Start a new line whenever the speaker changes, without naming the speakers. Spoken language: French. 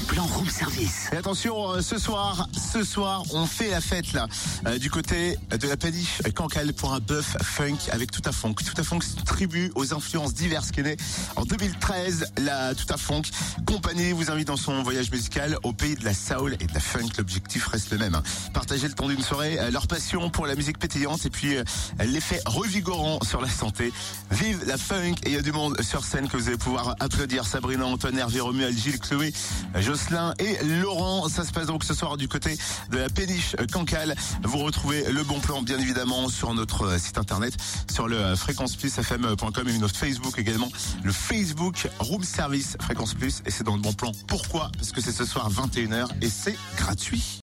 plan room service.
Et attention, euh, ce soir, ce soir, on fait la fête là, euh, du côté de la péniche Cancale pour un bœuf funk avec Tout à Funk. Tout à Funk, c'est une tribu aux influences diverses qui est née en 2013. La Tout à Funk compagnie vous invite dans son voyage musical au pays de la soul et de la funk. L'objectif reste le même. hein. Partager le temps d'une soirée, euh, leur passion pour la musique pétillante et puis l'effet revigorant sur la santé. Vive la funk et il y a du monde sur scène que vous allez pouvoir applaudir. Sabrina, Antoine, Hervé, Romuald, Gilles, Chloé, Jocelyn et Laurent. Ça se passe donc ce soir du côté de la péniche Cancale. Vous retrouvez le bon plan bien évidemment sur notre site internet, sur le fréquenceplusfm.com et notre Facebook également, le Facebook Room Service Fréquence Plus et c'est dans le bon plan. Pourquoi? Parce que c'est ce soir 21h et c'est gratuit.